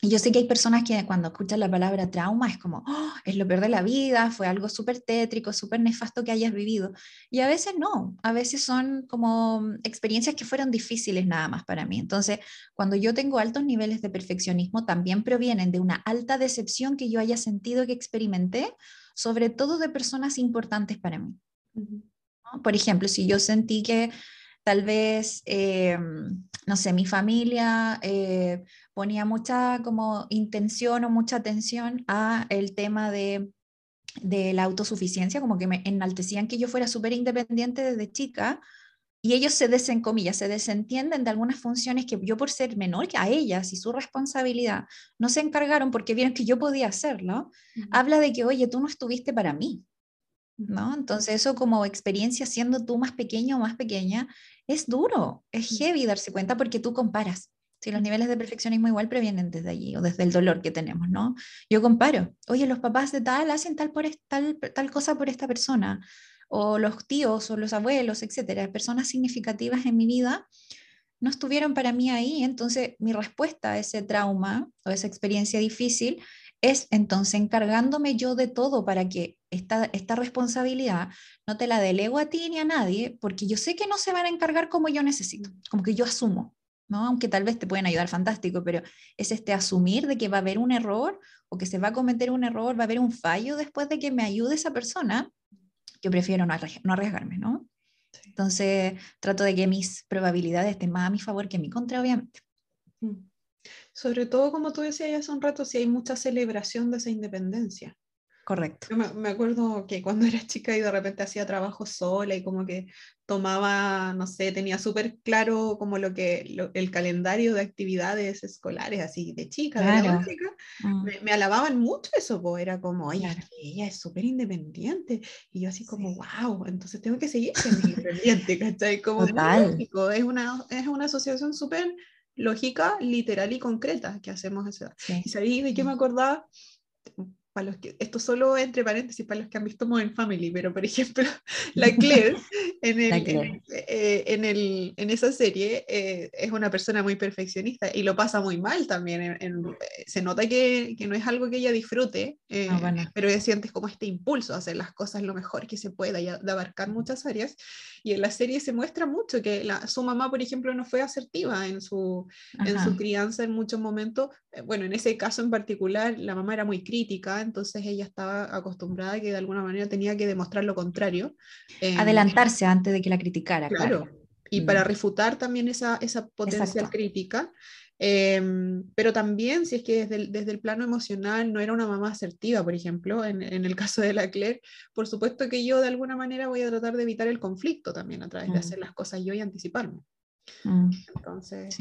Y yo sé que hay personas que cuando escuchan la palabra trauma es como, oh, es lo peor de la vida, fue algo súper tétrico, súper nefasto que hayas vivido. Y a veces no, a veces son como experiencias que fueron difíciles nada más para mí. Entonces, cuando yo tengo altos niveles de perfeccionismo, también provienen de una alta decepción que yo haya sentido que experimenté, sobre todo de personas importantes para mí. Por ejemplo, si yo sentí que tal vez, eh, no sé, mi familia eh, ponía mucha como intención o mucha atención a el tema de, de la autosuficiencia, como que me enaltecían que yo fuera súper independiente desde chica, y ellos se desen, se desentienden de algunas funciones que yo por ser menor que a ellas y su responsabilidad no se encargaron porque vieron que yo podía hacerlo, habla de que, oye, tú no estuviste para mí, ¿no? Entonces eso como experiencia siendo tú más pequeño o más pequeña es duro, es heavy darse cuenta porque tú comparas. Si los niveles de perfeccionismo igual previenen desde allí o desde el dolor que tenemos, ¿no? Yo comparo, oye, los papás de tal hacen tal, por tal, tal cosa por esta persona, o los tíos o los abuelos, etcétera, personas significativas en mi vida, no estuvieron para mí ahí. Entonces, mi respuesta a ese trauma o esa experiencia difícil es entonces encargándome yo de todo para que esta, esta responsabilidad no te la delego a ti ni a nadie, porque yo sé que no se van a encargar como yo necesito, como que yo asumo, ¿no? Aunque tal vez te pueden ayudar fantástico, pero es este asumir de que va a haber un error o que se va a cometer un error, va a haber un fallo después de que me ayude esa persona, yo prefiero no, arriesgarme, ¿no? Entonces trato de que mis probabilidades estén más a mi favor que a mi contra, obviamente. Mm. Sobre todo, como tú decías hace un rato, si hay mucha celebración de esa independencia. Correcto. me, acuerdo que cuando (laughs) era chica y de repente hacía trabajo sola y como que tomaba, no sé, tenía súper claro como lo que el calendario de actividades escolares así de chica, de chica mm. me, alababan mucho eso, pues era como, oye, ella es súper independiente y yo así como, wow, entonces tengo que seguir siendo (laughs) independiente, ¿cachai? Como es una, es una asociación súper lógica, literal y concreta que hacemos eso. ¿Y sabéis de qué me acordaba? Los que, esto solo entre paréntesis para los que han visto Modern Family, pero por ejemplo, (laughs) la Claire, en, el, eh, En, el, en, esa serie eh, es una persona muy perfeccionista y lo pasa muy mal también. Eh, se nota que, que, no es algo que ella disfrute, ah, pero ella siente como este impulso a hacer las cosas lo mejor que se pueda y de abarcar muchas áreas. Y en la serie se muestra mucho que la, su mamá, por ejemplo, no fue asertiva en su, en su crianza en muchos momentos. Bueno, en ese caso en particular, la mamá era muy crítica entonces ella estaba acostumbrada que de alguna manera tenía que demostrar lo contrario. Em, Adelantarse antes de que la criticara. Claro. Y para mm. refutar también esa, esa potencial crítica. Em, pero también, si es que desde el, desde el, plano emocional no era una mamá asertiva, por ejemplo, en, en, el caso de la Claire, por supuesto que yo de alguna manera voy a tratar de evitar el conflicto también a través de mm. hacer las cosas yo y anticiparme. Mm. Entonces,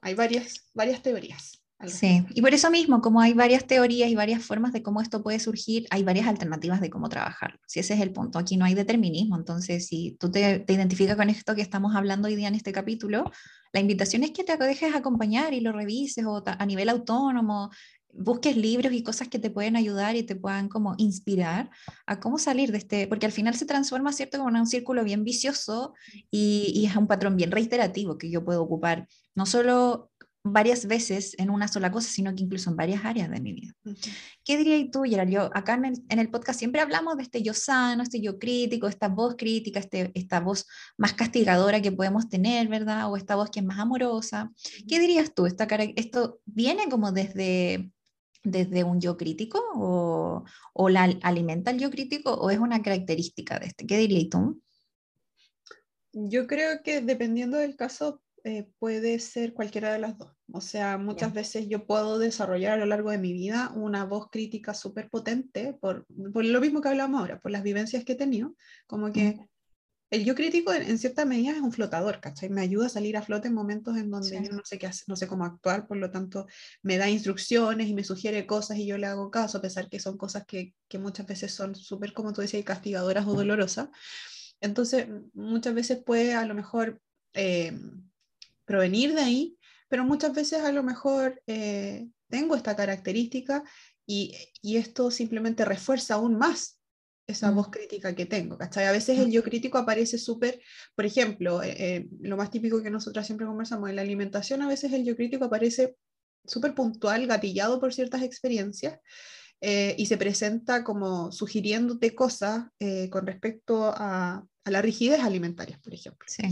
hay varias, varias teorías. Sí, y por eso mismo, como hay varias teorías y varias formas de cómo esto puede surgir, hay varias alternativas de cómo trabajar. Si ese es el punto, aquí no hay determinismo, entonces si tú te, te identificas con esto que estamos hablando hoy día en este capítulo, la invitación es que te dejes acompañar y lo revises o a nivel autónomo, busques libros y cosas que te pueden ayudar y te puedan como inspirar a cómo salir de este, porque al final se transforma, ¿cierto?, como en un círculo bien vicioso y, y es un patrón bien reiterativo que yo puedo ocupar, no solo varias veces en una sola cosa, sino que incluso en varias áreas de mi vida. ¿Qué dirías tú, Gerald? Yo, acá en el, en el, podcast siempre hablamos de este yo sano, este yo crítico, esta voz crítica, este, esta voz más castigadora que podemos tener, ¿verdad? O esta voz que es más amorosa. ¿Qué dirías tú? Esta, ¿Esto viene como desde, desde un yo crítico o, o la alimenta el yo crítico o es una característica de este? ¿Qué dirías tú? Yo creo que dependiendo del caso eh, puede ser cualquiera de las dos. O sea, muchas veces yo puedo desarrollar a lo largo de mi vida una voz crítica súper potente por, por, lo mismo que hablamos ahora, por las vivencias que he tenido, como que el yo crítico en, cierta medida es un flotador, ¿cachai? Me ayuda a salir a flote en momentos en donde yo no sé qué hacer, no sé cómo actuar, por lo tanto me da instrucciones y me sugiere cosas y yo le hago caso, a pesar que son cosas que, que muchas veces son súper, como tú decías, castigadoras o dolorosas. Entonces, muchas veces puede a lo mejor... Eh, provenir de ahí, pero muchas veces a lo mejor eh, tengo esta característica y, y, esto simplemente refuerza aún más esa mm. voz crítica que tengo, ¿cachai? A veces el yo crítico aparece súper, por ejemplo, eh, eh, lo más típico que nosotras siempre conversamos en la alimentación, a veces el yo crítico aparece súper puntual, gatillado por ciertas experiencias, y se presenta como sugiriéndote cosas con respecto a, a, la rigidez alimentaria, por ejemplo. Sí.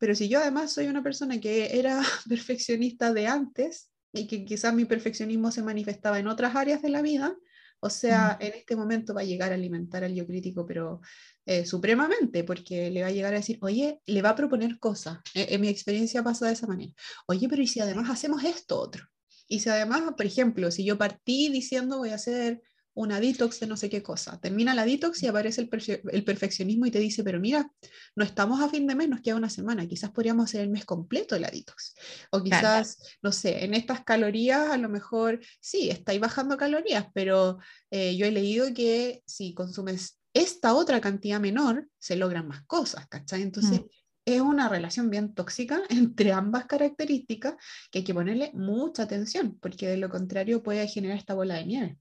Pero si yo además soy una persona que era (laughs) perfeccionista de antes y que quizás mi perfeccionismo se manifestaba en otras áreas de la vida, o sea, en este momento va a llegar a alimentar al yo crítico, pero eh, supremamente, porque le va a llegar a decir, oye, le va a proponer cosas. E, en mi experiencia pasa de esa manera. Oye, pero ¿y si además hacemos esto otro? Y si además, por ejemplo, si yo partí diciendo voy a hacer una detox de no sé qué cosa. Termina la detox y aparece el, perfeccionismo y te dice, pero mira, no estamos a fin de mes, nos queda una semana, quizás podríamos hacer el mes completo de la detox. O quizás, no sé, en estas calorías a lo mejor sí, estáis bajando calorías, pero eh, yo he leído que si consumes esta otra cantidad menor, se logran más cosas, ¿cachai? Entonces... Mm. Es una relación bien tóxica (laughs) entre ambas características que hay que ponerle mucha atención, porque de lo contrario puede generar esta bola de nieve.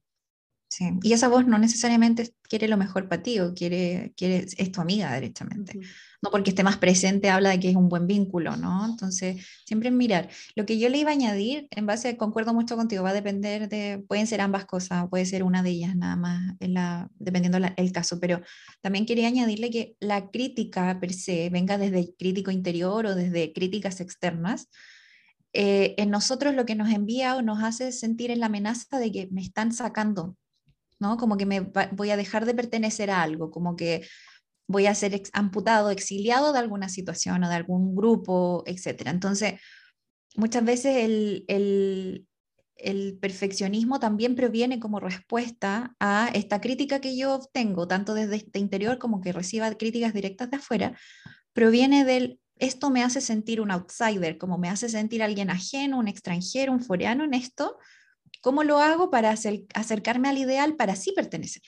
Sí. Y esa voz no necesariamente quiere lo mejor para ti o quiere, quiere, es tu amiga derechamente. No porque esté más presente habla de que es un buen vínculo, ¿no? Entonces, siempre mirar. Lo que yo le iba a añadir, en base, concuerdo mucho contigo, va a depender de, pueden ser ambas cosas, puede ser una de ellas nada más, en la, dependiendo el caso, pero también quería añadirle que la crítica per se, venga desde el crítico interior o desde críticas externas, eh, en nosotros lo que nos envía o nos hace sentir en la amenaza de que me están sacando ¿no? Como que me voy a dejar de pertenecer a algo, como que voy a ser amputado, exiliado de alguna situación o de algún grupo, etc. Entonces, muchas veces el, el, el perfeccionismo también proviene como respuesta a esta crítica que yo tengo, tanto desde este interior como que reciba críticas directas de afuera, proviene del esto me hace sentir un outsider, como me hace sentir alguien ajeno, un extranjero, un foreano en esto, ¿Cómo lo hago para acercarme al ideal para sí pertenecer?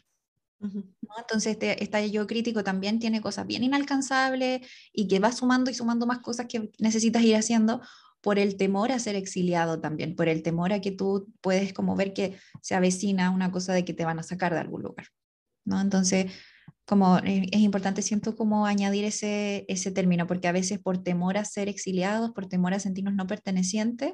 Entonces, este, este, yo crítico también tiene cosas bien inalcanzables y que va sumando y sumando más cosas que necesitas ir haciendo por el temor a ser exiliado también, por el temor a que tú puedes como ver que se avecina una cosa de que te van a sacar de algún lugar. ¿no? Entonces, como eh, es importante, siento como añadir ese, ese término, porque a veces por temor a ser exiliados, por temor a sentirnos no pertenecientes,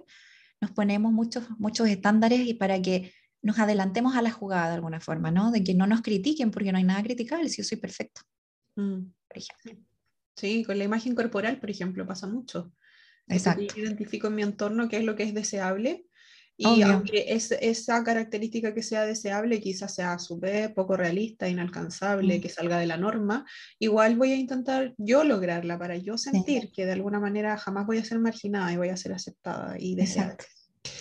nos ponemos muchos, muchos estándares y para que nos adelantemos a la jugada de alguna forma, ¿no? De que no nos critiquen porque no hay nada criticable si yo soy perfecto, mm. por ejemplo. Sí, con la imagen corporal, por ejemplo, pasa mucho. Exacto. Yo identifico en mi entorno qué es lo que es deseable y aunque es, esa característica que sea deseable quizás sea súper poco realista, inalcanzable, mm. que salga de la norma, igual voy a intentar yo lograrla para yo sentir que de alguna manera jamás voy a ser marginada y voy a ser aceptada y deseada.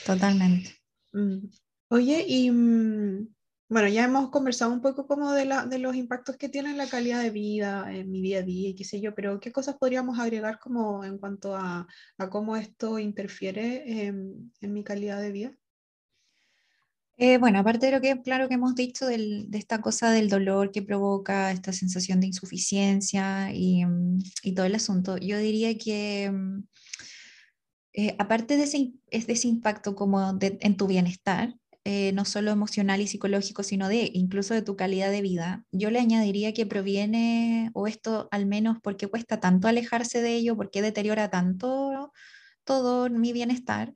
Totalmente. Mm. Oye, y mm, bueno, ya hemos conversado un poco como de, la, de los impactos que tiene la calidad de vida en mi día a día y qué sé yo, pero ¿qué cosas podríamos agregar como en cuanto a, a cómo esto interfiere en, en mi calidad de vida? Eh, bueno, aparte de lo que, claro, que hemos dicho del, de esta cosa del dolor que provoca esta sensación de insuficiencia y, mm, y todo el asunto, yo diría que mm, eh, aparte de ese, de ese impacto como de, en tu bienestar, eh, no solo emocional y psicológico, sino de incluso de tu calidad de vida, yo le añadiría que proviene, o esto al menos porque cuesta tanto alejarse de ello, porque deteriora tanto todo mi bienestar,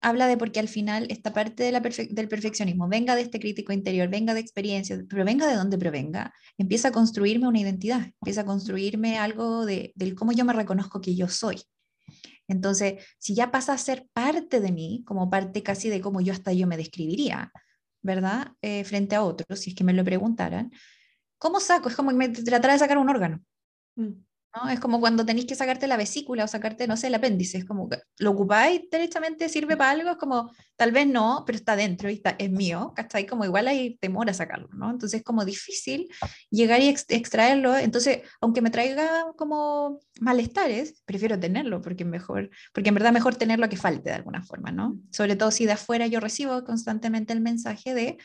habla de porque al final esta parte del perfeccionismo venga de este crítico interior, venga de experiencias, pero venga de donde provenga, empieza a construirme una identidad, empieza a construirme algo de, del cómo yo me reconozco que yo soy. Entonces, si ya pasa a ser parte de mí, como parte casi de cómo yo hasta yo me describiría, ¿verdad? Eh, frente a otros, si es que me lo preguntaran, ¿cómo saco? Es como tratar de sacar un órgano. Mm. Es como cuando tenéis que sacarte la vesícula o sacarte, no sé, el apéndice, es como, ¿lo ocupáis derechamente? ¿Sirve para algo? Es como, tal vez no, pero está dentro y está, es mío, ¿cachai? Como igual hay temor a sacarlo, ¿no? Entonces es como difícil llegar y extraerlo, entonces, aunque me traiga como malestares, prefiero tenerlo, porque mejor, porque en verdad mejor tenerlo que falte de alguna forma, ¿no? Sobre todo si de afuera yo recibo constantemente el mensaje de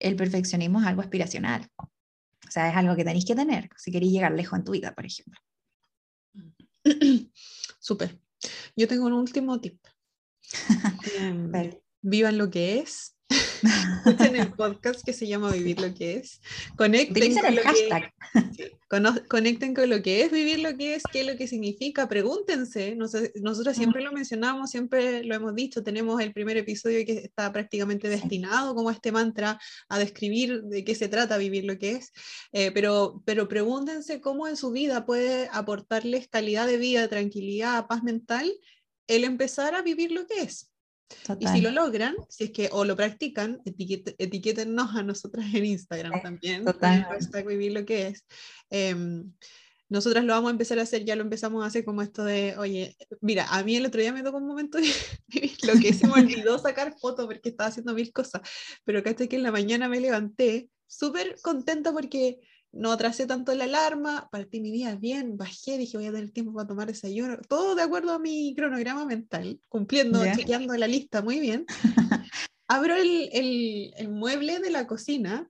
el perfeccionismo es algo aspiracional. O sea, es algo que tenéis que tener si queréis llegar lejos en tu vida, por ejemplo. (clears throat) Súper. Yo tengo un último tip. (laughs) Em, vivan lo que es. Escuchen el podcast que se llama Vivir lo que es. Conecten con lo que, conecten con lo que es vivir lo que es, qué es lo que significa. Pregúntense. nosotros siempre lo mencionamos, siempre lo hemos dicho. Tenemos el primer episodio que está prácticamente destinado como este mantra a describir de qué se trata vivir lo que es. Eh, pero, pero pregúntense cómo en su vida puede aportarles calidad de vida, tranquilidad, paz mental el empezar a vivir lo que es. Y si lo logran, si es que o lo practican, etiquétennos a nosotras en Instagram también. Total. Hashtag vivir lo que es. Em, nosotras lo vamos a empezar a hacer, ya lo empezamos a hacer como esto de, oye, mira, a mí el otro día me tocó un momento de (laughs) lo que se me (laughs) olvidó sacar fotos porque estaba haciendo mil cosas, pero acá estoy que en la mañana me levanté súper contenta porque no atrasé tanto la alarma, partí mi día bien, bajé, dije voy a tener tiempo para tomar desayuno, todo de acuerdo a mi cronograma mental, cumpliendo, chequeando la lista muy bien. (laughs) Abro el, el, el, mueble de la cocina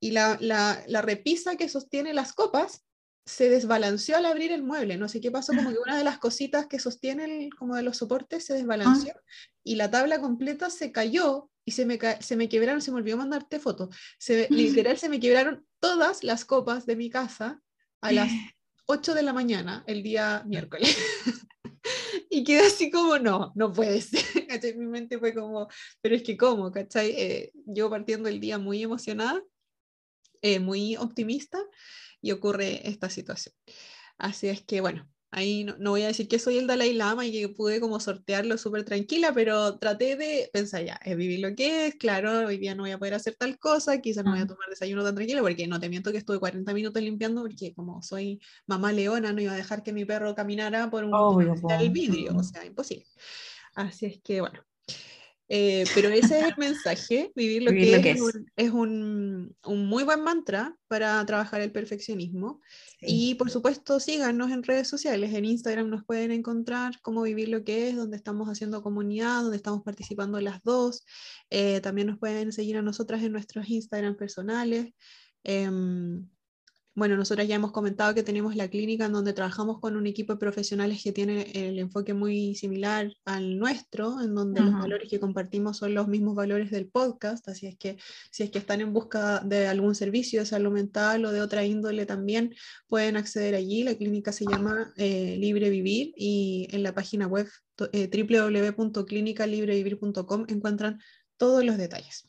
y la, la, la, repisa que sostiene las copas se desbalanceó al abrir el mueble, no sé qué pasó, como que una de las cositas que sostiene como de los soportes se desbalanceó ah. y la tabla completa se cayó y se me, se me quebraron, se me olvidó mandarte foto, se, literal se me quebraron todas las copas de mi casa a las (laughs) 8 de la mañana el día miércoles. (laughs) y quedé así como, no, no puede ser. (laughs) Mi mente fue como, pero es que cómo, ¿cachai? Eh, yo partiendo el día muy emocionada, eh, muy optimista, y ocurre esta situación. Así es que, bueno, Ahí no, voy a decir que soy el Dalai Lama y que pude como sortearlo súper tranquila, pero traté de pensar ya, es vivir lo que es, claro, hoy día no voy a poder hacer tal cosa, quizás no voy a tomar desayuno tan tranquila, porque no te miento que estuve 40 minutos limpiando, porque como soy mamá leona, no iba a dejar que mi perro caminara por un el vidrio, o sea, imposible. Así es que bueno, eh, pero ese es el mensaje, vivir lo que, es, es, un, un, muy buen mantra para trabajar el perfeccionismo. Y por supuesto, síganos en redes sociales. En Instagram nos pueden encontrar cómo vivir lo que es, donde estamos haciendo comunidad, donde estamos participando las dos. Eh, también nos pueden seguir a nosotras en nuestros Instagram personales. Em, bueno, nosotros ya hemos comentado que tenemos la clínica en donde trabajamos con un equipo de profesionales que tiene el enfoque muy similar al nuestro, en donde los valores que compartimos son los mismos valores del podcast, así es que si es que están en busca de algún servicio de salud mental o de otra índole también pueden acceder allí. La clínica se llama eh, Libre Vivir y en la página web eh, www.clinicalibrevivir.com encuentran todos los detalles.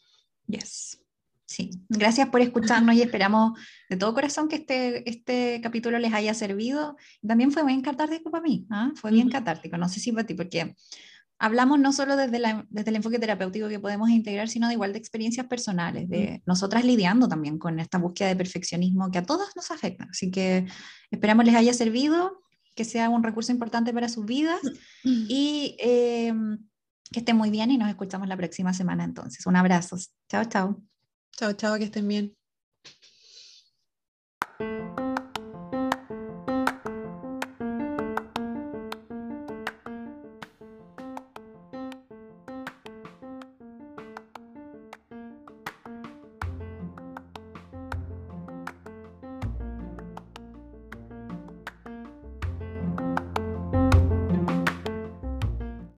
Yes. Sí, gracias por escucharnos y esperamos de todo corazón que este, este capítulo les haya servido. También fue bien catártico para mí, ¿ah? fue bien catártico, no sé si para ti, porque hablamos no solo desde, la, desde el enfoque terapéutico que podemos integrar, sino de igual de experiencias personales, de nosotras lidiando también con esta búsqueda de perfeccionismo que a todos nos afecta. Así que esperamos les haya servido, que sea un recurso importante para sus vidas y em, que estén muy bien y nos escuchamos la próxima semana entonces. Un abrazo. Chao, chao. Chao, chao, que estén bien.